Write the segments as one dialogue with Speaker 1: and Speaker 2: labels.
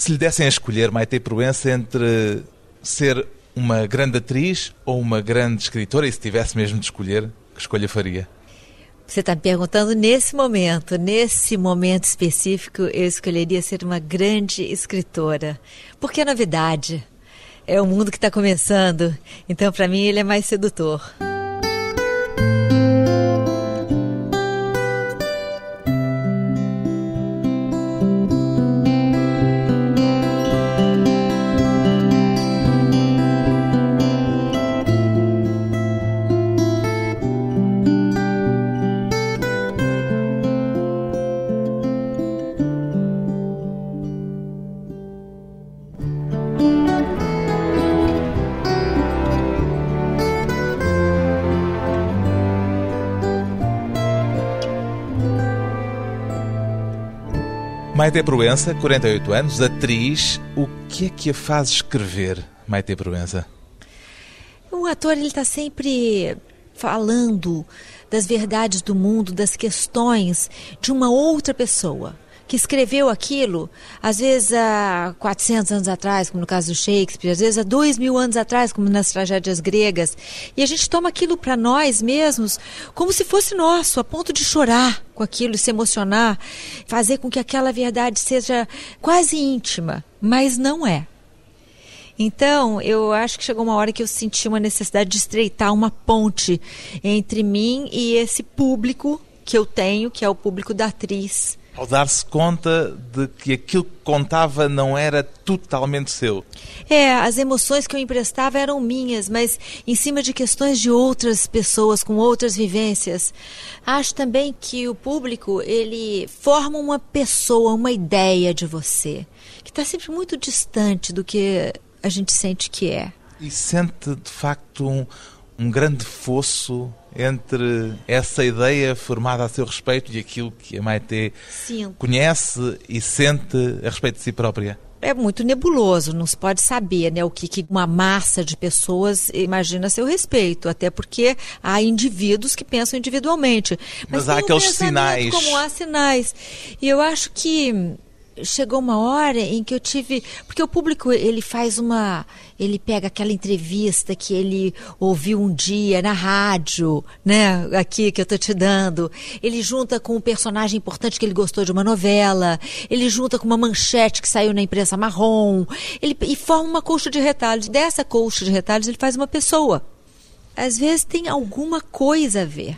Speaker 1: Se lhe dessem a escolher, Maite Proença, entre ser uma grande atriz ou uma grande escritora, e se tivesse mesmo de escolher, que escolha faria?
Speaker 2: Você está me perguntando nesse momento, nesse momento específico, eu escolheria ser uma grande escritora. Porque é novidade. É o mundo que está começando. Então, para mim, ele é mais sedutor.
Speaker 1: Maite Proença, 48 anos, atriz. O que é que a faz escrever, Maite Proença?
Speaker 2: O ator ele está sempre falando das verdades do mundo, das questões de uma outra pessoa que escreveu aquilo, às vezes há 400 anos atrás, como no caso do Shakespeare, às vezes há dois mil anos atrás, como nas tragédias gregas, e a gente toma aquilo para nós mesmos como se fosse nosso, a ponto de chorar com aquilo, se emocionar, fazer com que aquela verdade seja quase íntima, mas não é. Então, eu acho que chegou uma hora que eu senti uma necessidade de estreitar uma ponte entre mim e esse público que eu tenho, que é o público da atriz
Speaker 1: ao dar-se conta de que aquilo que contava não era totalmente seu.
Speaker 2: É, as emoções que eu emprestava eram minhas, mas em cima de questões de outras pessoas com outras vivências. Acho também que o público, ele forma uma pessoa, uma ideia de você, que está sempre muito distante do que a gente sente que é.
Speaker 1: E sente, de facto, um, um grande fosso entre essa ideia formada a seu respeito e aquilo que a Maite
Speaker 2: Sim.
Speaker 1: conhece e sente a respeito de si própria?
Speaker 2: É muito nebuloso, não se pode saber né, o que, que uma massa de pessoas imagina a seu respeito, até porque há indivíduos que pensam individualmente.
Speaker 1: Mas, Mas há aqueles
Speaker 2: um
Speaker 1: sinais.
Speaker 2: Como há sinais. E eu acho que chegou uma hora em que eu tive, porque o público ele faz uma, ele pega aquela entrevista que ele ouviu um dia na rádio, né, aqui que eu tô te dando, ele junta com um personagem importante que ele gostou de uma novela, ele junta com uma manchete que saiu na imprensa marrom, ele e forma uma colcha de retalhos. Dessa colcha de retalhos ele faz uma pessoa. Às vezes tem alguma coisa a ver,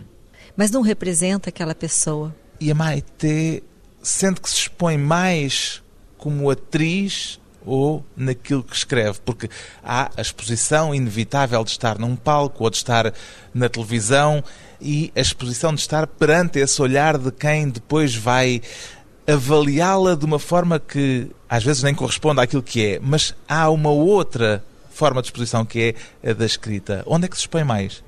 Speaker 2: mas não representa aquela pessoa.
Speaker 1: E a Maite sente que se expõe mais como atriz ou naquilo que escreve, porque há a exposição inevitável de estar num palco ou de estar na televisão e a exposição de estar perante esse olhar de quem depois vai avaliá-la de uma forma que às vezes nem corresponde àquilo que é, mas há uma outra forma de exposição que é a da escrita. Onde é que se expõe mais?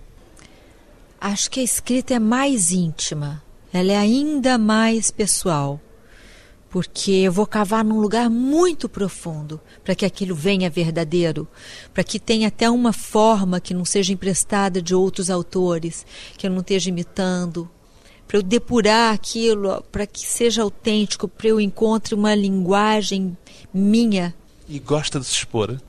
Speaker 2: Acho que a escrita é mais íntima, ela é ainda mais pessoal porque eu vou cavar num lugar muito profundo para que aquilo venha verdadeiro, para que tenha até uma forma que não seja emprestada de outros autores, que eu não esteja imitando, para eu depurar aquilo, para que seja autêntico, para eu encontre uma linguagem minha.
Speaker 1: E gosta de se expor?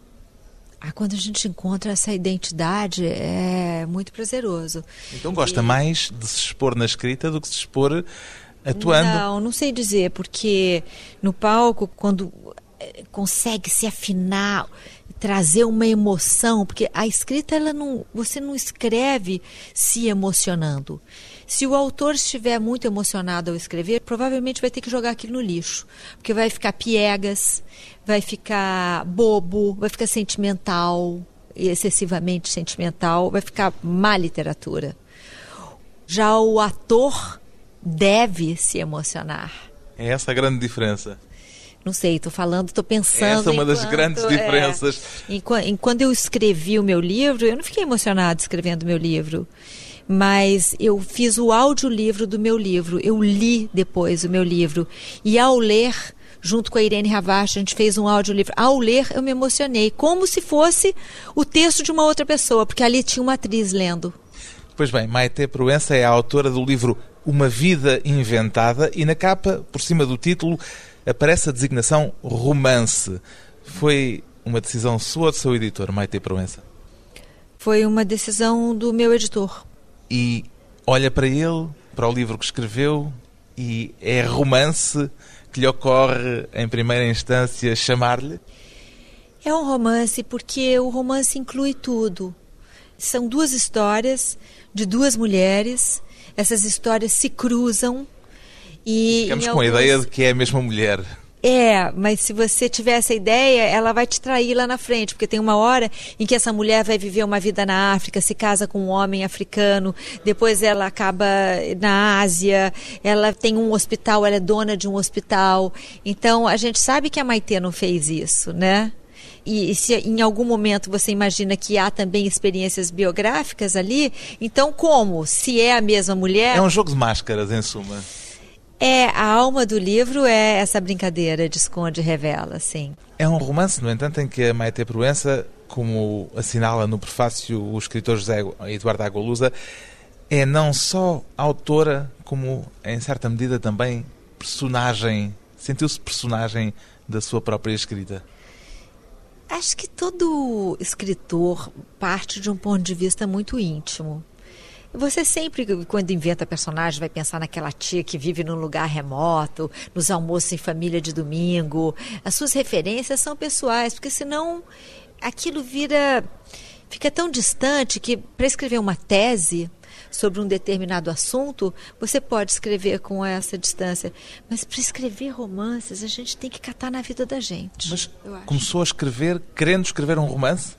Speaker 2: Ah, quando a gente encontra essa identidade é muito prazeroso.
Speaker 1: Então gosta e... mais de se expor na escrita do que se expor atuando?
Speaker 2: Não, não sei dizer, porque no palco, quando eh, consegue se afinar, trazer uma emoção, porque a escrita ela não, você não escreve se emocionando. Se o autor estiver muito emocionado ao escrever, provavelmente vai ter que jogar aquilo no lixo, porque vai ficar piegas, vai ficar bobo, vai ficar sentimental, excessivamente sentimental, vai ficar má literatura. Já o ator deve se emocionar.
Speaker 1: É essa a grande diferença.
Speaker 2: Não sei, estou falando, estou pensando.
Speaker 1: Essa é uma
Speaker 2: enquanto,
Speaker 1: das grandes é, diferenças.
Speaker 2: enquanto eu escrevi o meu livro, eu não fiquei emocionada escrevendo o meu livro. Mas eu fiz o audiolivro do meu livro. Eu li depois o meu livro. E ao ler, junto com a Irene Ravache, a gente fez um audiolivro. Ao ler, eu me emocionei, como se fosse o texto de uma outra pessoa, porque ali tinha uma atriz lendo.
Speaker 1: Pois bem, Maite Proença é a autora do livro uma Vida Inventada e na capa, por cima do título, aparece a designação romance. Foi uma decisão sua ou do seu editor, Maite Proença?
Speaker 2: Foi uma decisão do meu editor.
Speaker 1: E olha para ele, para o livro que escreveu, e é romance que lhe ocorre, em primeira instância, chamar-lhe?
Speaker 2: É um romance porque o romance inclui tudo. São duas histórias de duas mulheres. Essas histórias se cruzam e
Speaker 1: ficamos com alguns... a ideia de que é a mesma mulher.
Speaker 2: É, mas se você tiver essa ideia, ela vai te trair lá na frente, porque tem uma hora em que essa mulher vai viver uma vida na África, se casa com um homem africano, depois ela acaba na Ásia, ela tem um hospital, ela é dona de um hospital. Então a gente sabe que a Maitê não fez isso, né? E se em algum momento você imagina que há também experiências biográficas ali, então como? Se é a mesma mulher.
Speaker 1: É um jogo de máscaras, em suma.
Speaker 2: É, a alma do livro é essa brincadeira de esconde e revela, sim.
Speaker 1: É um romance, no entanto, em que a Maite Proença, como assinala no prefácio o escritor José Eduardo Agualusa, é não só autora, como, em certa medida, também personagem, sentiu-se personagem da sua própria escrita.
Speaker 2: Acho que todo escritor parte de um ponto de vista muito íntimo. Você sempre, quando inventa personagem, vai pensar naquela tia que vive num lugar remoto, nos almoços em família de domingo. As suas referências são pessoais, porque senão aquilo vira. fica tão distante que para escrever uma tese sobre um determinado assunto, você pode escrever com essa distância. Mas para escrever romances, a gente tem que catar na vida da gente.
Speaker 1: Mas começou a escrever querendo escrever um romance?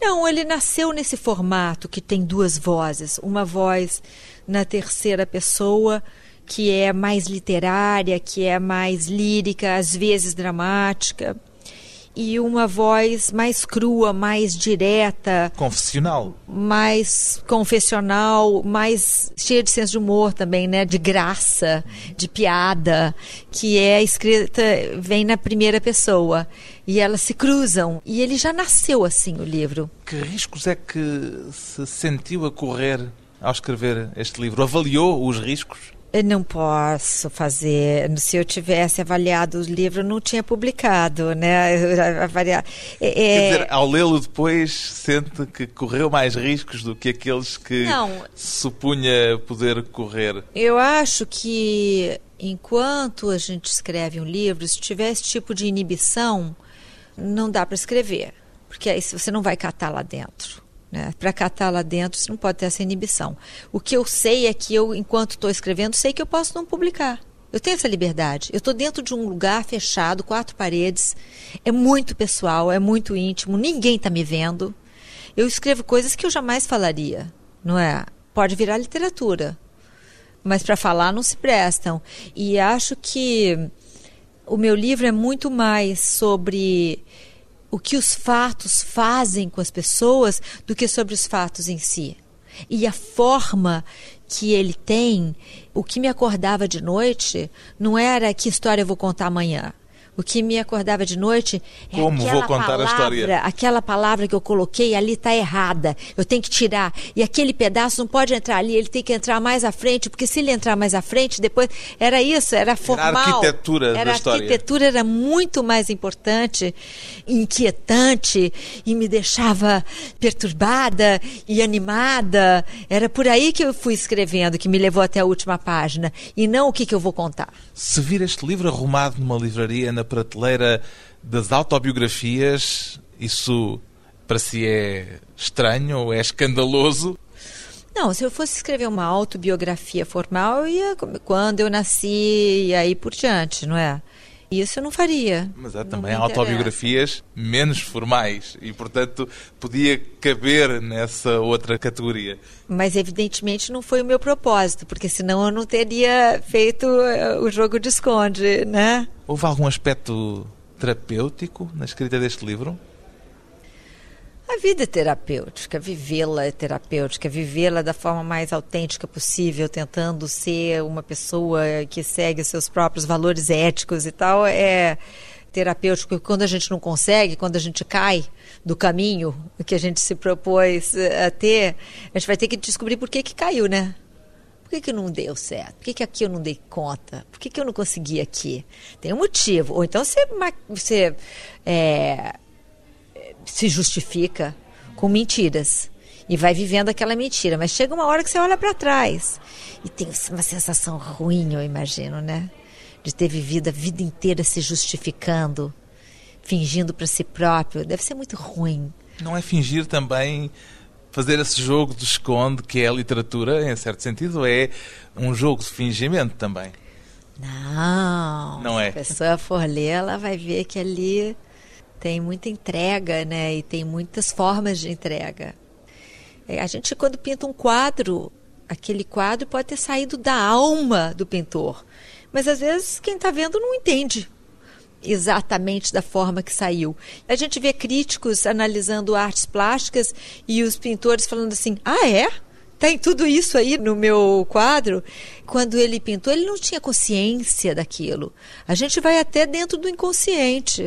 Speaker 2: Não, ele nasceu nesse formato que tem duas vozes. Uma voz na terceira pessoa, que é mais literária, que é mais lírica, às vezes dramática e uma voz mais crua, mais direta.
Speaker 1: Confessional.
Speaker 2: Mais confessional, mais cheia de senso de humor também, né? De graça, de piada, que é escrita, vem na primeira pessoa. E elas se cruzam. E ele já nasceu assim, o livro.
Speaker 1: Que riscos é que se sentiu a correr ao escrever este livro? Avaliou os riscos?
Speaker 2: Eu não posso fazer. Se eu tivesse avaliado o livro, não tinha publicado, né?
Speaker 1: Avaliar. É, Quer dizer, ao lê-lo depois, sente que correu mais riscos do que aqueles que não. supunha poder correr?
Speaker 2: Eu acho que enquanto a gente escreve um livro, se tiver esse tipo de inibição, não dá para escrever, porque aí você não vai catar lá dentro. Né? Para catar lá dentro, você não pode ter essa inibição. O que eu sei é que eu, enquanto estou escrevendo, sei que eu posso não publicar. Eu tenho essa liberdade. Eu estou dentro de um lugar fechado, quatro paredes. É muito pessoal, é muito íntimo, ninguém está me vendo. Eu escrevo coisas que eu jamais falaria, não é? Pode virar literatura, mas para falar não se prestam. E acho que o meu livro é muito mais sobre o que os fatos fazem com as pessoas do que sobre os fatos em si. E a forma que ele tem, o que me acordava de noite, não era que história eu vou contar amanhã. O que me acordava de noite é
Speaker 1: Como
Speaker 2: aquela
Speaker 1: vou contar
Speaker 2: palavra,
Speaker 1: a história?
Speaker 2: aquela palavra que eu coloquei ali está errada. Eu tenho que tirar. E aquele pedaço não pode entrar ali, ele tem que entrar mais à frente, porque se ele entrar mais à frente, depois era isso, era formal. Era
Speaker 1: a arquitetura
Speaker 2: era
Speaker 1: da história.
Speaker 2: A arquitetura era muito mais importante, inquietante e me deixava perturbada e animada. Era por aí que eu fui escrevendo, que me levou até a última página, e não o que, que eu vou contar.
Speaker 1: Se vir este livro arrumado numa livraria na prateleira das autobiografias, isso para si é estranho ou é escandaloso?
Speaker 2: Não, se eu fosse escrever uma autobiografia formal, eu ia quando eu nasci e aí por diante, não é? Isso eu não faria.
Speaker 1: Mas há também autobiografias menos formais e, portanto, podia caber nessa outra categoria.
Speaker 2: Mas, evidentemente, não foi o meu propósito, porque senão eu não teria feito eh, o jogo de esconde, né?
Speaker 1: Houve algum aspecto terapêutico na escrita deste livro?
Speaker 2: A vida é terapêutica, vivê-la é terapêutica, vivê-la da forma mais autêntica possível, tentando ser uma pessoa que segue seus próprios valores éticos e tal, é terapêutico. Quando a gente não consegue, quando a gente cai do caminho que a gente se propôs a ter, a gente vai ter que descobrir por que, que caiu, né? Por que, que não deu certo? Por que, que aqui eu não dei conta? Por que, que eu não consegui aqui? Tem um motivo. Ou então você, você é, se justifica com mentiras e vai vivendo aquela mentira. Mas chega uma hora que você olha para trás e tem uma sensação ruim, eu imagino, né? De ter vivido a vida inteira se justificando, fingindo para si próprio. Deve ser muito ruim.
Speaker 1: Não é fingir também fazer esse jogo de esconde que é a literatura, em certo sentido, é um jogo de fingimento também.
Speaker 2: Não.
Speaker 1: Não é.
Speaker 2: Se a pessoa for ler, ela vai ver que ali tem muita entrega, né? E tem muitas formas de entrega. É, a gente, quando pinta um quadro, aquele quadro pode ter saído da alma do pintor. Mas às vezes quem está vendo não entende exatamente da forma que saiu. A gente vê críticos analisando artes plásticas e os pintores falando assim: ah, é? Tem tudo isso aí no meu quadro. Quando ele pintou, ele não tinha consciência daquilo. A gente vai até dentro do inconsciente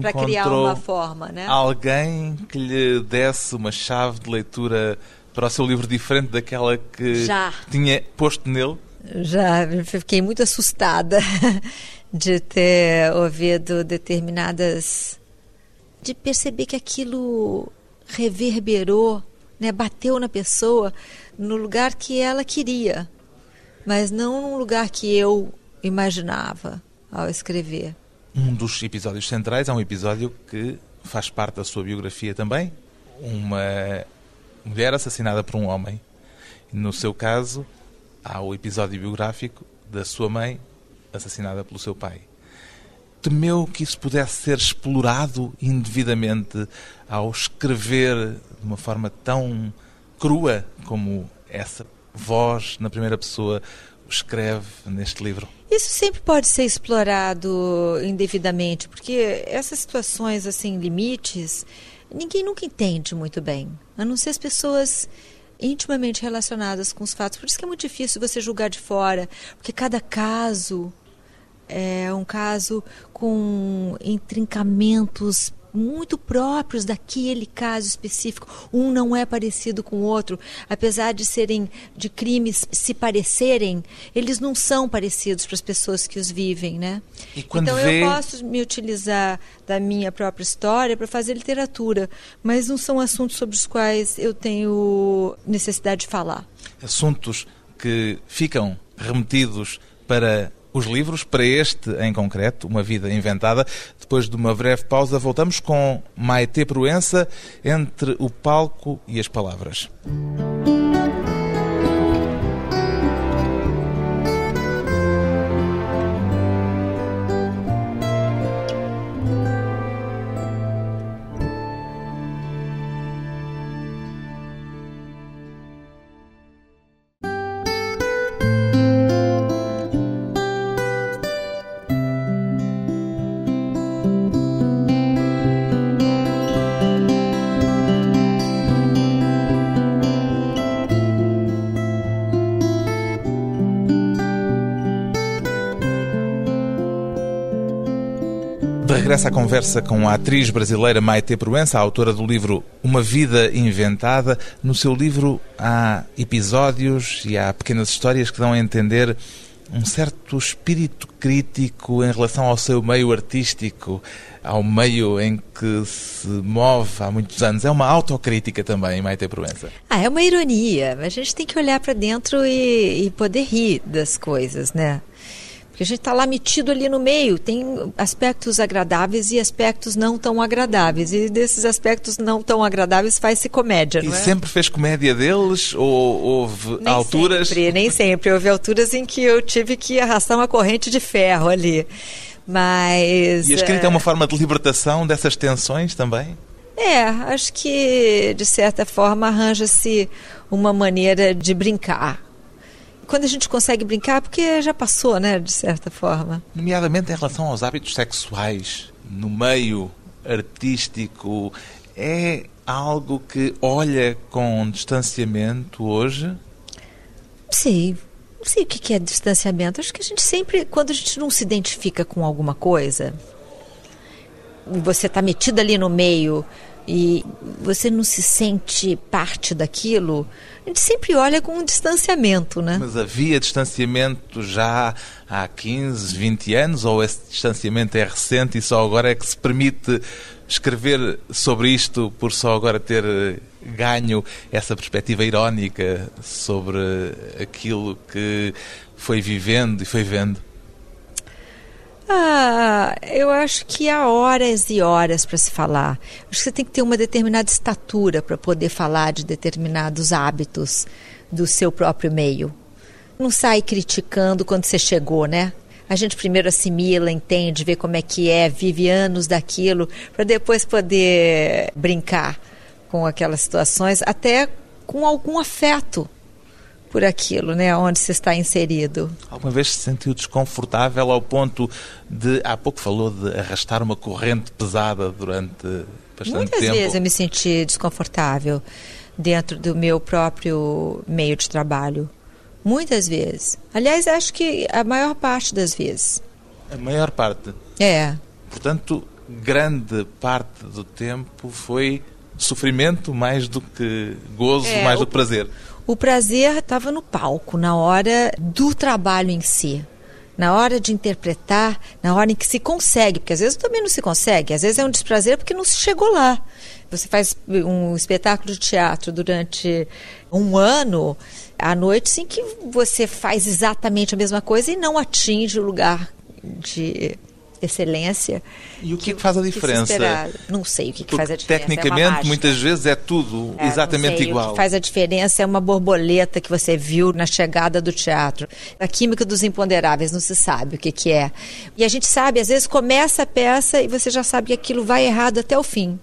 Speaker 2: para criar uma forma, né?
Speaker 1: Alguém que lhe desse uma chave de leitura para o seu livro diferente daquela que
Speaker 2: Já.
Speaker 1: tinha posto nele?
Speaker 2: Já, fiquei muito assustada de ter ouvido determinadas. de perceber que aquilo reverberou, né, bateu na pessoa no lugar que ela queria, mas não no lugar que eu imaginava ao escrever.
Speaker 1: Um dos episódios centrais é um episódio que faz parte da sua biografia também. Uma mulher assassinada por um homem. No seu caso, há o episódio biográfico da sua mãe assassinada pelo seu pai. Temeu que isso pudesse ser explorado indevidamente ao escrever de uma forma tão crua como essa voz na primeira pessoa escreve neste livro?
Speaker 2: Isso sempre pode ser explorado indevidamente, porque essas situações assim, limites, ninguém nunca entende muito bem, a não ser as pessoas intimamente relacionadas com os fatos. Por isso que é muito difícil você julgar de fora, porque cada caso é um caso com intrincamentos muito próprios daquele caso específico. Um não é parecido com o outro, apesar de serem de crimes se parecerem, eles não são parecidos para as pessoas que os vivem, né? então
Speaker 1: vê...
Speaker 2: eu posso me utilizar da minha própria história para fazer literatura, mas não são assuntos sobre os quais eu tenho necessidade de falar.
Speaker 1: Assuntos que ficam remetidos para os livros, para este em concreto, Uma Vida Inventada. Depois de uma breve pausa, voltamos com Maite Proença entre o palco e as palavras. Regressa à conversa com a atriz brasileira Maite Proença, autora do livro Uma Vida Inventada. No seu livro há episódios e há pequenas histórias que dão a entender um certo espírito crítico em relação ao seu meio artístico, ao meio em que se move há muitos anos. É uma autocrítica também, Maite Proença.
Speaker 2: Ah, é uma ironia. A gente tem que olhar para dentro e, e poder rir das coisas, né? Porque a gente está lá metido ali no meio, tem aspectos agradáveis e aspectos não tão agradáveis. E desses aspectos não tão agradáveis faz-se comédia,
Speaker 1: não
Speaker 2: e
Speaker 1: é? sempre fez comédia deles? Ou houve
Speaker 2: nem
Speaker 1: alturas?
Speaker 2: Sempre, nem sempre. Houve alturas em que eu tive que arrastar uma corrente de ferro ali. Mas.
Speaker 1: E a escrita é uma forma de libertação dessas tensões também?
Speaker 2: É, acho que de certa forma arranja-se uma maneira de brincar quando a gente consegue brincar, porque já passou, né, de certa forma.
Speaker 1: Nomeadamente em relação aos hábitos sexuais no meio artístico, é algo que olha com distanciamento hoje?
Speaker 2: Sim. Não sei o que é distanciamento. Acho que a gente sempre, quando a gente não se identifica com alguma coisa, você está metido ali no meio e você não se sente parte daquilo, a gente sempre olha com um distanciamento, né?
Speaker 1: Mas havia distanciamento já há 15, 20 anos ou esse distanciamento é recente e só agora é que se permite escrever sobre isto por só agora ter ganho essa perspectiva irónica sobre aquilo que foi vivendo e foi vendo?
Speaker 2: Ah, eu acho que há horas e horas para se falar. Acho que você tem que ter uma determinada estatura para poder falar de determinados hábitos do seu próprio meio. Não sai criticando quando você chegou, né? A gente primeiro assimila, entende, vê como é que é, vive anos daquilo, para depois poder brincar com aquelas situações, até com algum afeto por aquilo, né, onde se está inserido.
Speaker 1: Alguma vez se sentiu desconfortável ao ponto de, há pouco falou de arrastar uma corrente pesada durante bastante
Speaker 2: Muitas
Speaker 1: tempo?
Speaker 2: Muitas vezes eu me senti desconfortável dentro do meu próprio meio de trabalho. Muitas vezes. Aliás, acho que a maior parte das vezes.
Speaker 1: A maior parte?
Speaker 2: É.
Speaker 1: Portanto, grande parte do tempo foi sofrimento mais do que gozo, é, mais do que prazer.
Speaker 2: O prazer estava no palco, na hora do trabalho em si. Na hora de interpretar, na hora em que se consegue, porque às vezes também não se consegue, às vezes é um desprazer porque não se chegou lá. Você faz um espetáculo de teatro durante um ano, há noites em que você faz exatamente a mesma coisa e não atinge o lugar de excelência.
Speaker 1: E o que, que faz a diferença?
Speaker 2: Não sei o que, que faz a
Speaker 1: diferença. É Tecnicamente, é muitas vezes é tudo é, exatamente igual.
Speaker 2: O que faz a diferença é uma borboleta que você viu na chegada do teatro. A química dos imponderáveis, não se sabe o que, que é. E a gente sabe, às vezes começa a peça e você já sabe que aquilo vai errado até o fim.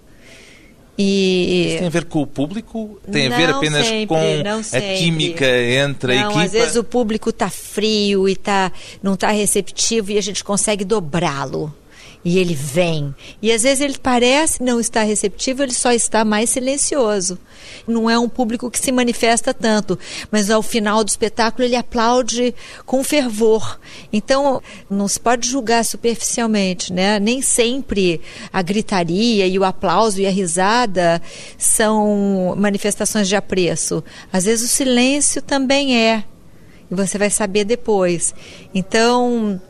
Speaker 1: E... Isso tem a ver com o público? Tem não a ver apenas sempre, com a química entre
Speaker 2: não,
Speaker 1: a equipa?
Speaker 2: Às vezes o público está frio e tá, não está receptivo e a gente consegue dobrá-lo e ele vem. E às vezes ele parece não estar receptivo, ele só está mais silencioso. Não é um público que se manifesta tanto, mas ao final do espetáculo ele aplaude com fervor. Então, não se pode julgar superficialmente, né? Nem sempre a gritaria e o aplauso e a risada são manifestações de apreço. Às vezes o silêncio também é. E você vai saber depois. Então,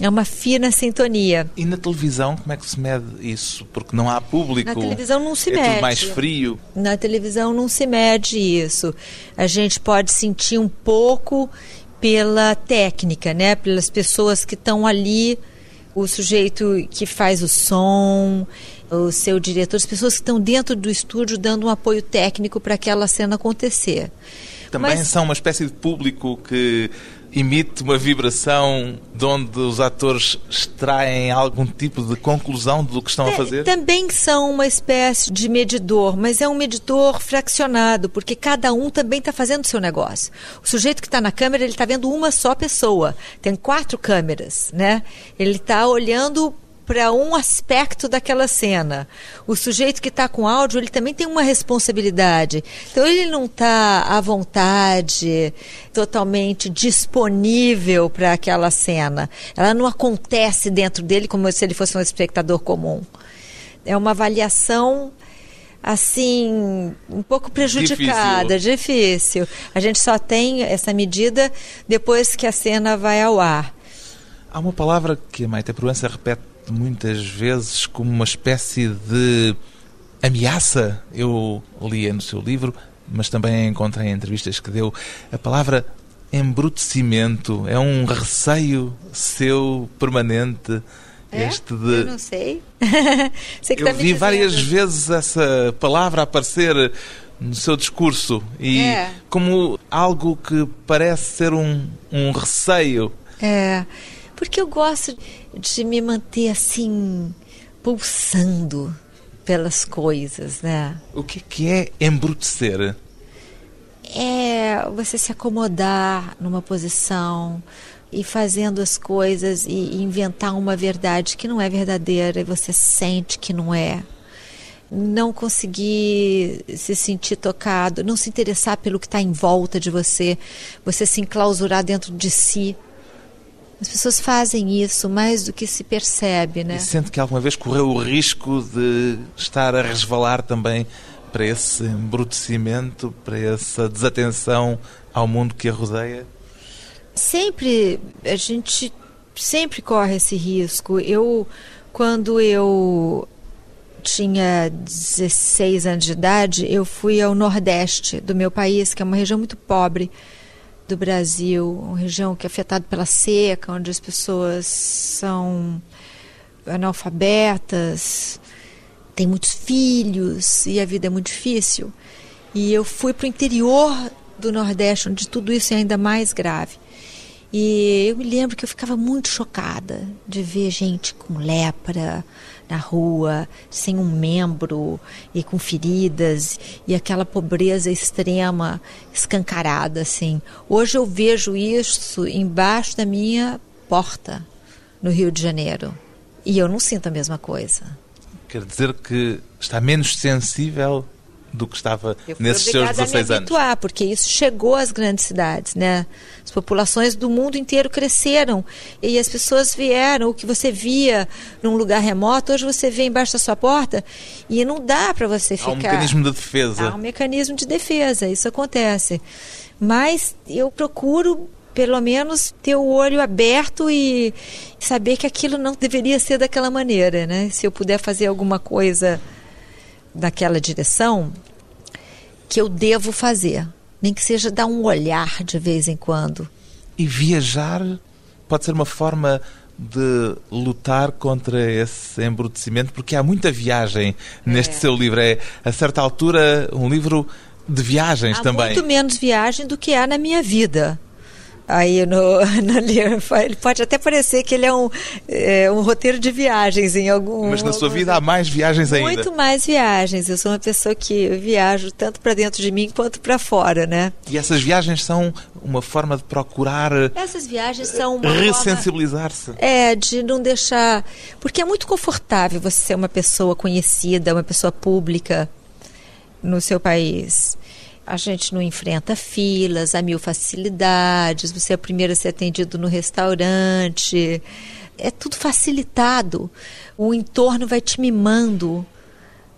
Speaker 2: é uma fina sintonia.
Speaker 1: E na televisão, como é que se mede isso? Porque não há público.
Speaker 2: Na televisão não se
Speaker 1: é
Speaker 2: mede.
Speaker 1: Tudo mais frio.
Speaker 2: Na televisão não se mede isso. A gente pode sentir um pouco pela técnica, né? Pelas pessoas que estão ali, o sujeito que faz o som, o seu diretor, as pessoas que estão dentro do estúdio dando um apoio técnico para aquela cena acontecer.
Speaker 1: Também Mas... são uma espécie de público que emite uma vibração de onde os atores extraem algum tipo de conclusão do que estão a fazer?
Speaker 2: Também são uma espécie de medidor, mas é um medidor fraccionado, porque cada um também está fazendo o seu negócio. O sujeito que está na câmera, ele está vendo uma só pessoa. Tem quatro câmeras, né? Ele está olhando para um aspecto daquela cena. O sujeito que está com áudio, ele também tem uma responsabilidade. Então, ele não está à vontade, totalmente disponível para aquela cena. Ela não acontece dentro dele como se ele fosse um espectador comum. É uma avaliação assim, um pouco prejudicada, difícil. difícil. A gente só tem essa medida depois que a cena vai ao ar.
Speaker 1: Há uma palavra que a Maite Proença repete muitas vezes como uma espécie de ameaça. Eu lia no seu livro, mas também encontrei em entrevistas que deu a palavra embrutecimento. É um receio seu permanente.
Speaker 2: É?
Speaker 1: Este
Speaker 2: de... Eu não sei. sei
Speaker 1: Eu vi várias vezes essa palavra aparecer no seu discurso e é. como algo que parece ser um, um receio.
Speaker 2: É, porque eu gosto de me manter assim, pulsando pelas coisas, né?
Speaker 1: O que, que é embrutecer?
Speaker 2: É você se acomodar numa posição e fazendo as coisas e inventar uma verdade que não é verdadeira e você sente que não é. Não conseguir se sentir tocado, não se interessar pelo que está em volta de você, você se enclausurar dentro de si As pessoas fazem isso mais do que se percebe, né?
Speaker 1: E sente que alguma vez correu o risco de estar a resvalar também para esse embrutecimento, para essa desatenção ao mundo que a rodeia?
Speaker 2: Sempre, a gente sempre corre esse risco. Eu, quando eu tinha 16 anos de idade, eu fui ao nordeste do meu país, que é uma região muito pobre do Brasil, uma região que é afetada pela seca, onde as pessoas são analfabetas, têm muitos filhos e a vida é muito difícil. E eu fui para o interior do Nordeste, onde tudo isso é ainda mais grave. E eu me lembro que eu ficava muito chocada de ver gente com lepra na rua, sem um membro e com feridas e aquela pobreza extrema escancarada assim. Hoje eu vejo isso embaixo da minha porta no Rio de Janeiro e eu não sinto a mesma coisa.
Speaker 1: Quer dizer que está menos sensível do que estava nesses seus 16
Speaker 2: a me habituar,
Speaker 1: anos.
Speaker 2: porque isso chegou às grandes cidades, né? As populações do mundo inteiro cresceram e as pessoas vieram. O que você via num lugar remoto, hoje você vê embaixo da sua porta e não dá para você ficar.
Speaker 1: Há um mecanismo de defesa.
Speaker 2: Há um mecanismo de defesa, isso acontece. Mas eu procuro pelo menos ter o olho aberto e saber que aquilo não deveria ser daquela maneira, né? Se eu puder fazer alguma coisa naquela direção que eu devo fazer, nem que seja dar um olhar de vez em quando.
Speaker 1: E viajar pode ser uma forma de lutar contra esse embrutecimento, porque há muita viagem neste é. seu livro. É, a certa altura, um livro de viagens
Speaker 2: há
Speaker 1: também.
Speaker 2: Há muito menos viagem do que há na minha vida aí no, no livro. Ele pode até parecer que ele é um, é um roteiro de viagens em algum.
Speaker 1: Mas na sua vida há mais viagens ainda.
Speaker 2: Muito mais viagens. Eu sou uma pessoa que viajo tanto para dentro de mim quanto para fora, né?
Speaker 1: E essas viagens são uma forma de procurar.
Speaker 2: Essas viagens são uma
Speaker 1: ressensibilizar-se.
Speaker 2: É de não deixar, porque é muito confortável você ser uma pessoa conhecida, uma pessoa pública no seu país a gente não enfrenta filas, há mil facilidades, você é o primeiro a ser atendido no restaurante. É tudo facilitado. O entorno vai te mimando.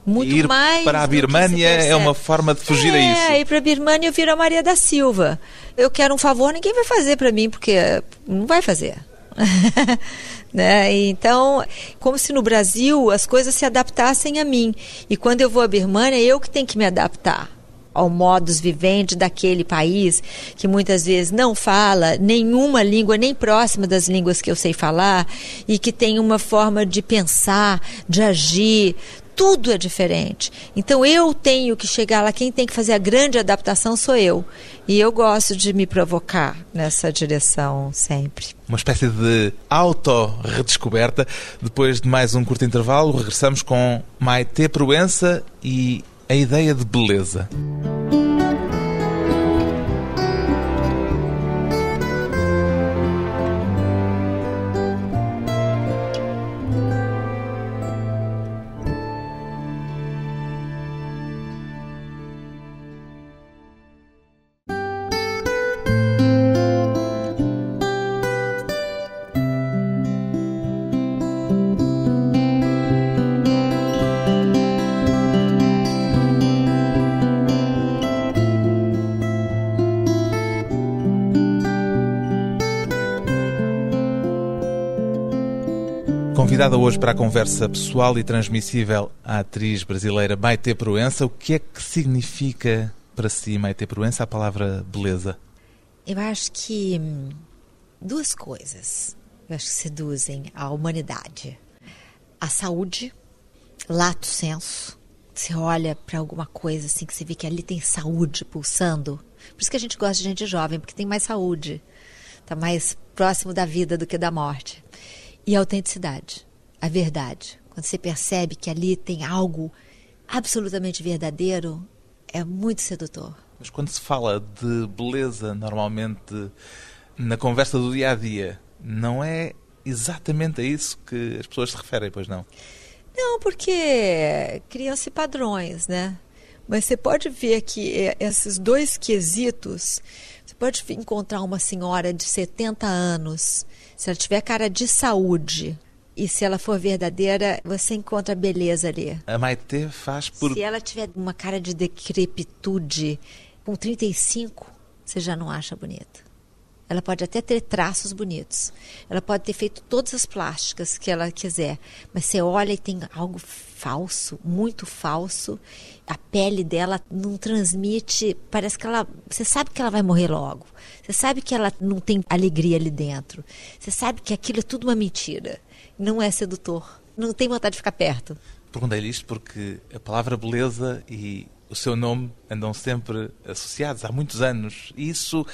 Speaker 2: Muito
Speaker 1: ir
Speaker 2: mais
Speaker 1: para a Birmânia é uma forma de fugir
Speaker 2: é,
Speaker 1: a isso.
Speaker 2: É, ir para a Birmânia eu viro a Maria da Silva. Eu quero um favor, ninguém vai fazer para mim, porque não vai fazer. né? Então, como se no Brasil as coisas se adaptassem a mim. E quando eu vou à Birmânia, eu que tenho que me adaptar ao modus vivendi daquele país, que muitas vezes não fala nenhuma língua nem próxima das línguas que eu sei falar e que tem uma forma de pensar, de agir, tudo é diferente. Então eu tenho que chegar lá, quem tem que fazer a grande adaptação sou eu. E eu gosto de me provocar nessa direção sempre.
Speaker 1: Uma espécie de auto-redescoberta. Depois de mais um curto intervalo, regressamos com Maite Proença e a ideia de beleza. Convidada hoje para a conversa pessoal e transmissível a atriz brasileira Maite Proença. O que é que significa para si, Maite Proença, a palavra beleza?
Speaker 2: Eu acho que hum, duas coisas eu acho que seduzem a humanidade. A saúde, lato senso. Você olha para alguma coisa assim que você vê que ali tem saúde pulsando. Por isso que a gente gosta de gente jovem, porque tem mais saúde. Está mais próximo da vida do que da morte. E a autenticidade a verdade. Quando você percebe que ali tem algo absolutamente verdadeiro, é muito sedutor.
Speaker 1: Mas quando se fala de beleza, normalmente na conversa do dia a dia, não é exatamente a isso que as pessoas se referem, pois não?
Speaker 2: Não, porque criam-se padrões, né? Mas você pode ver que esses dois quesitos, pode encontrar uma senhora de 70 anos Se ela tiver cara de saúde e se ela for verdadeira, você encontra beleza ali.
Speaker 1: A Maite faz por.
Speaker 2: Se ela tiver uma cara de decrepitude com 35, você já não acha bonita. Ela pode até ter traços bonitos. Ela pode ter feito todas as plásticas que ela quiser. Mas você olha e tem algo falso, muito falso. A pele dela não transmite. Parece que ela. Você sabe que ela vai morrer logo. Você sabe que ela não tem alegria ali dentro. Você sabe que aquilo é tudo uma mentira. Não é sedutor. Não tem vontade de ficar perto.
Speaker 1: Perguntei-lhe isto porque a palavra beleza e o seu nome andam sempre associados há muitos anos. E isso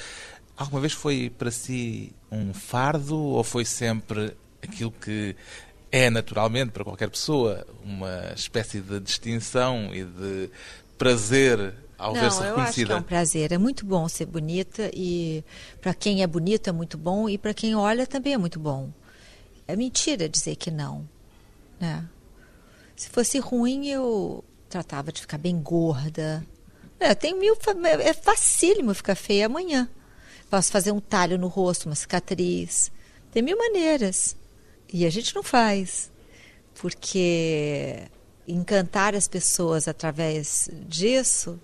Speaker 1: Alguma vez foi para si um fardo ou foi sempre aquilo que é naturalmente para qualquer pessoa uma espécie de distinção e de prazer ao ver-se reconhecida?
Speaker 2: eu acho que é um prazer. É muito bom ser bonita e para quem é bonito é muito bom e para quem olha também é muito bom. É mentira dizer que não, né? Se fosse ruim, eu tratava de ficar bem gorda. É, tem mil, é facílimo ficar feia amanhã. Posso fazer um talho no rosto, uma cicatriz. Tem mil maneiras. E a gente não faz. Porque encantar as pessoas através disso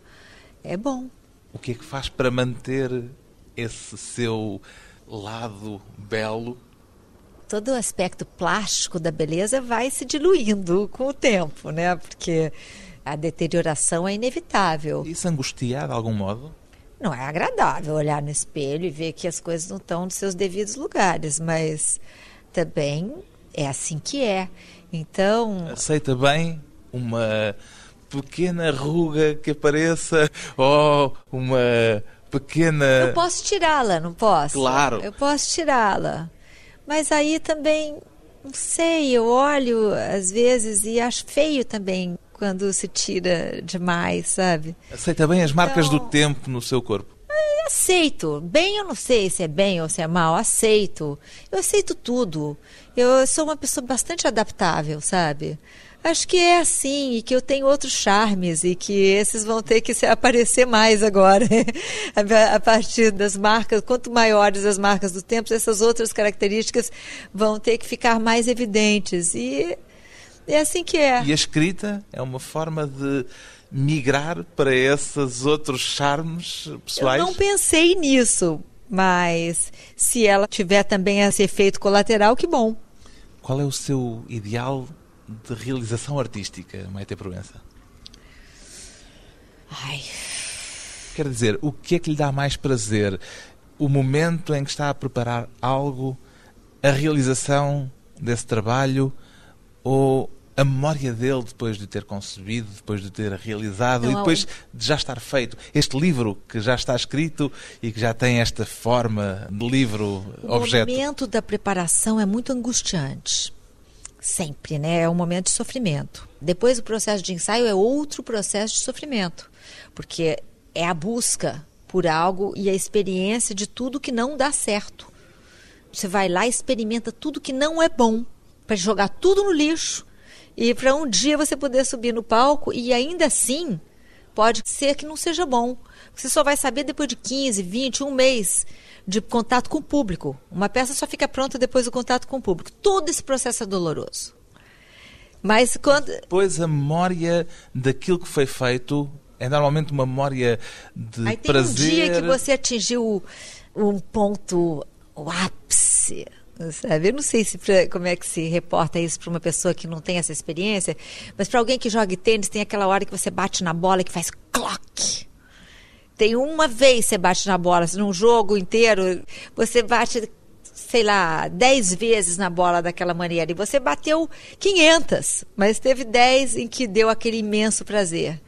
Speaker 2: é bom.
Speaker 1: O que é que faz para manter esse seu lado belo?
Speaker 2: Todo o aspecto plástico da beleza vai se diluindo com o tempo, né? Porque a deterioração é inevitável.
Speaker 1: Isso angustia de algum modo?
Speaker 2: Não é agradável olhar no espelho e ver que as coisas não estão nos seus devidos lugares, mas também é assim que é. Então.
Speaker 1: Aceita bem uma pequena ruga que apareça ou uma pequena.
Speaker 2: Eu posso tirá-la, não posso?
Speaker 1: Claro.
Speaker 2: Eu posso tirá-la. Mas aí também, não sei, eu olho às vezes e acho feio também quando se tira demais, sabe?
Speaker 1: Aceita bem as marcas então, do tempo no seu corpo?
Speaker 2: É, aceito. Bem, eu não sei se é bem ou se é mal, aceito. Eu aceito tudo. Eu sou uma pessoa bastante adaptável, sabe? Acho que é assim, e que eu tenho outros charmes, e que esses vão ter que se aparecer mais agora. a partir das marcas, quanto maiores as marcas do tempo, essas outras características vão ter que ficar mais evidentes. E é assim que é.
Speaker 1: E a escrita é uma forma de migrar para esses outros charmes pessoais?
Speaker 2: Eu não pensei nisso, mas se ela tiver também esse efeito colateral, que bom.
Speaker 1: Qual é o seu ideal de realização artística, Maite Proença?
Speaker 2: Ai.
Speaker 1: Quer dizer, o que é que lhe dá mais prazer? O momento em que está a preparar algo, a realização desse trabalho ou a memória dele depois de ter concebido, depois de ter realizado não, e depois de já estar feito. Este livro que já está escrito e que já tem esta forma de livro objeto.
Speaker 2: O momento da preparação é muito angustiante. Sempre, né? É um momento de sofrimento. Depois o processo de ensaio é outro processo de sofrimento, porque é a busca por algo e a experiência de tudo que não dá certo. Você vai lá e experimenta tudo que não é bom para jogar tudo no lixo e para um dia você poder subir no palco e ainda assim pode ser que não seja bom. Você só vai saber depois de 15, 20, um mês de contato com o público. Uma peça só fica pronta depois do contato com o público. Todo esse processo é doloroso. Mas quando.
Speaker 1: Depois a memória daquilo que foi feito é normalmente uma memória de
Speaker 2: Aí tem
Speaker 1: prazer.
Speaker 2: um dia que você atingiu um ponto, o ápice Sabe? Eu não sei se pra, como é que se reporta isso para uma pessoa que não tem essa experiência, mas para alguém que joga tênis, tem aquela hora que você bate na bola e que faz clock. Tem uma vez você bate na bola, num jogo inteiro, você bate, sei lá, dez vezes na bola daquela maneira. E você bateu 500, mas teve dez em que deu aquele imenso prazer.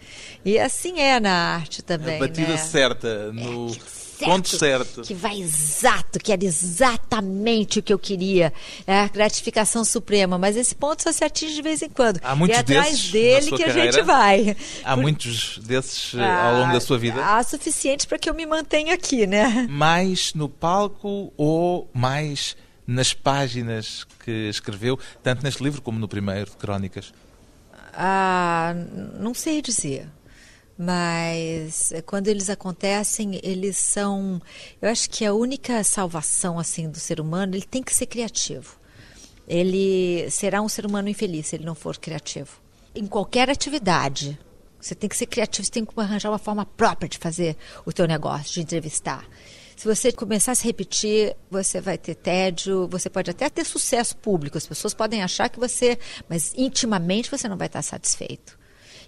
Speaker 2: E assim é na arte também.
Speaker 1: A batida
Speaker 2: né?
Speaker 1: certa, no. É certo, ponto certo.
Speaker 2: Que vai exato, que era exatamente o que eu queria. É a gratificação suprema. Mas esse ponto só se atinge de vez em quando.
Speaker 1: Há muitos
Speaker 2: e é atrás
Speaker 1: desses
Speaker 2: dele que
Speaker 1: carreira?
Speaker 2: a gente vai.
Speaker 1: Há Por... muitos desses eh, ao longo da sua vida?
Speaker 2: Há suficiente para que eu me mantenha aqui, né?
Speaker 1: Mais no palco ou mais nas páginas que escreveu, tanto neste livro como no primeiro de Crónicas?
Speaker 2: Ah, não sei dizer. Mas eh, quando eles acontecem, eles são, eu acho que a única salvação assim do ser humano, ele tem que ser criativo. Ele será um ser humano infeliz se ele não for criativo. Em qualquer atividade, você tem que ser criativo, você tem que arranjar uma forma própria de fazer o teu negócio, de entrevistar. Se você começar a se repetir, você vai ter tédio, você pode até ter sucesso público, as pessoas podem achar que você, mas intimamente você não vai estar satisfeito.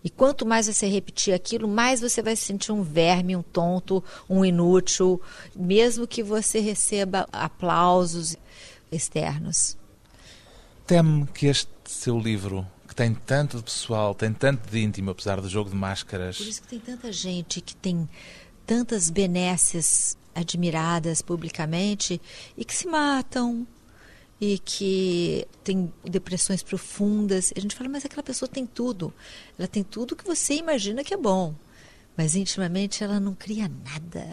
Speaker 2: E quanto mais você repetir aquilo, mais você vai se sentir um verme, um tonto, um inútil, mesmo que você receba aplausos externos.
Speaker 1: Teme que este seu livro, que tem tanto de pessoal, tem tanto de íntimo, apesar do jogo de máscaras.
Speaker 2: Por isso que tem tanta gente que tem tantas benesses admiradas publicamente e que se matam e que tem depressões profundas. A gente fala, mas aquela pessoa tem tudo. Ela tem tudo que você imagina que é bom. Mas intimamente ela não cria nada.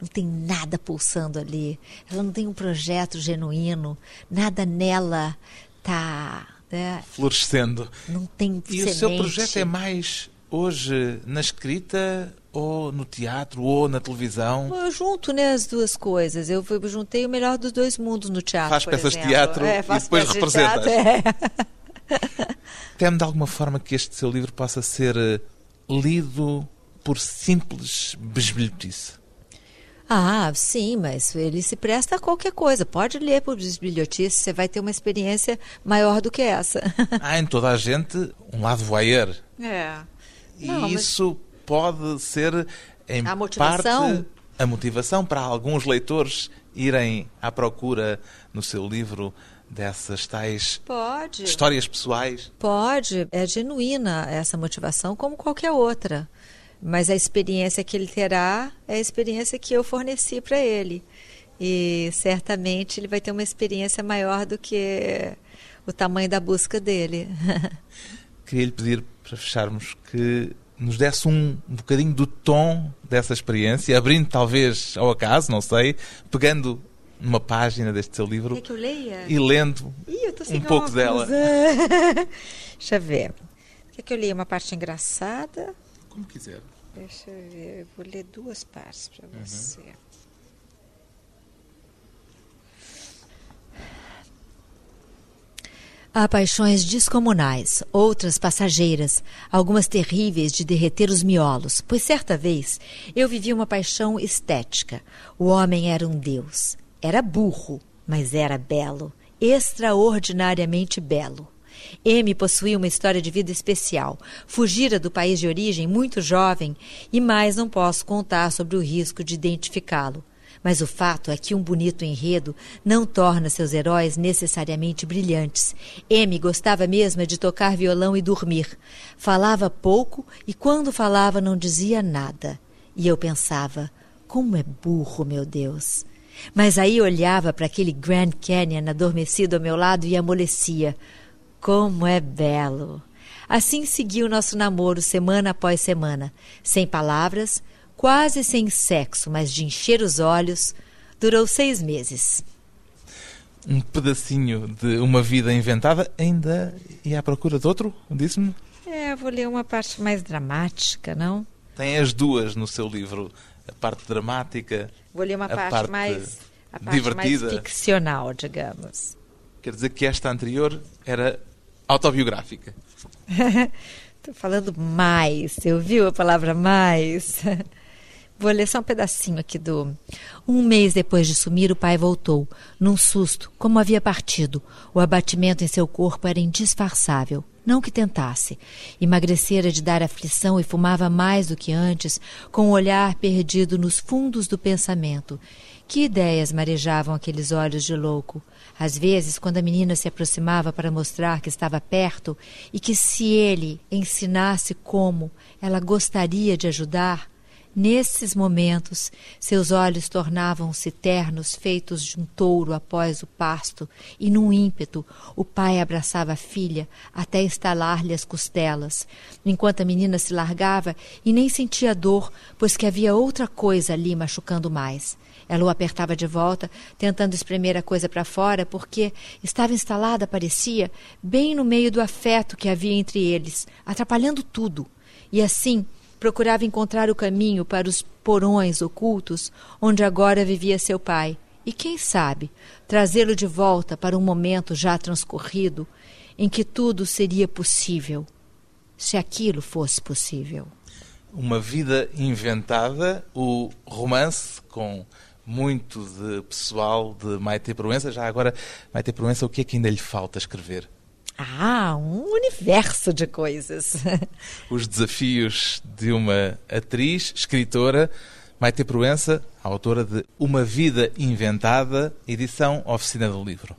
Speaker 2: Não tem nada pulsando ali. Ela não tem um projeto genuíno. Nada nela está né?
Speaker 1: florescendo.
Speaker 2: Não tem
Speaker 1: E
Speaker 2: semente.
Speaker 1: o seu projeto é mais hoje na escrita ou no teatro ou na televisão?
Speaker 2: Eu junto né, as duas coisas. Eu juntei o melhor dos dois mundos no teatro.
Speaker 1: Faz peças de teatro
Speaker 2: é,
Speaker 1: e depois
Speaker 2: de
Speaker 1: representas.
Speaker 2: teatro, é.
Speaker 1: Teme de alguma forma que este seu livro possa ser eh, lido por simples besbilhotice?
Speaker 2: Ah, sim, mas ele se presta a qualquer coisa. Pode ler por bisbilhotice, você vai ter uma experiência maior do que essa.
Speaker 1: Há em toda a gente um lado voyeur.
Speaker 2: É.
Speaker 1: E
Speaker 2: Não, mas-
Speaker 1: isso pode ser, em
Speaker 2: A motivação?
Speaker 1: parte, a motivação para alguns leitores irem à procura no seu livro dessas tais
Speaker 2: Pode.
Speaker 1: histórias pessoais.
Speaker 2: Pode. É genuína essa motivação, como qualquer outra. Mas a experiência que ele terá é a experiência que eu forneci para ele. E certamente ele vai ter uma experiência maior do que o tamanho da busca dele.
Speaker 1: Queria lhe pedir, para fecharmos, que nos desse um bocadinho do tom dessa experiência, abrindo talvez ao acaso, não sei, pegando numa página deste seu livro
Speaker 2: Quer que eu leia?
Speaker 1: e lendo
Speaker 2: Ih, eu tô sem
Speaker 1: um pouco
Speaker 2: óculos.
Speaker 1: dela.
Speaker 2: Deixa eu ver. Quer que eu leia uma parte engraçada?
Speaker 1: Como quiser.
Speaker 2: Deixa eu ver. Eu vou ler duas partes para você. Há paixões descomunais, outras passageiras, algumas terríveis de derreter os miolos, pois certa vez eu vivi uma paixão estética. O homem era um deus. Era burro, mas era belo, extraordinariamente belo. M possuía uma história de vida especial. Fugira do país de origem muito jovem e mais não posso contar sobre o risco de identificá-lo. Mas o fato é que um bonito enredo não torna seus heróis necessariamente brilhantes. M gostava mesmo de tocar violão e dormir. Falava pouco e quando falava não dizia nada. E eu pensava, como é burro, meu Deus. Mas aí olhava para aquele Grand Canyon adormecido ao meu lado e amolecia. Como é belo! Assim seguiu nosso namoro semana após semana, sem palavras, quase sem sexo, mas de encher os olhos. Durou seis meses.
Speaker 1: Um pedacinho de uma vida inventada, ainda ia à procura de outro, disse-me?
Speaker 2: É, vou ler uma parte mais dramática, não?
Speaker 1: Tem as duas no seu livro, a parte dramática,
Speaker 2: Vou ler uma
Speaker 1: A
Speaker 2: parte,
Speaker 1: parte
Speaker 2: mais a parte
Speaker 1: divertida.
Speaker 2: mais ficcional, digamos.
Speaker 1: quer dizer que esta anterior era autobiográfica.
Speaker 2: Estou falando mais. Você ouviu a palavra mais? Vou ler só um pedacinho aqui do. Um mês depois de sumir, o pai voltou, num susto, como havia partido. O abatimento em seu corpo era indisfarçável. Não que tentasse. Emagrecera de dar aflição e fumava mais do que antes, com o olhar perdido nos fundos do pensamento. Que ideias marejavam aqueles olhos de louco? Às vezes, quando a menina se aproximava para mostrar que estava perto e que se ele ensinasse como ela gostaria de ajudar, nesses momentos seus olhos tornavam-se ternos feitos de um touro após o pasto, e num ímpeto o pai abraçava a filha até estalar-lhe as costelas, enquanto a menina se largava e nem sentia dor, pois que havia outra coisa ali machucando mais. Ela o apertava de volta, tentando espremer a coisa para fora, porque estava instalada, parecia, bem no meio do afeto que havia entre eles, atrapalhando tudo. E assim, procurava encontrar o caminho para os porões ocultos onde agora vivia seu pai, e quem sabe trazê-lo de volta para um momento já transcorrido em que tudo seria possível, se aquilo fosse possível.
Speaker 1: Uma vida inventada, o romance com muito de pessoal de Maite Proença. Já agora, Maite Proença, o que é que ainda lhe falta escrever?
Speaker 2: Ah, um universo de coisas.
Speaker 1: Os desafios de uma atriz, escritora, Maite Proença, autora de Uma Vida Inventada, edição Oficina do Livro.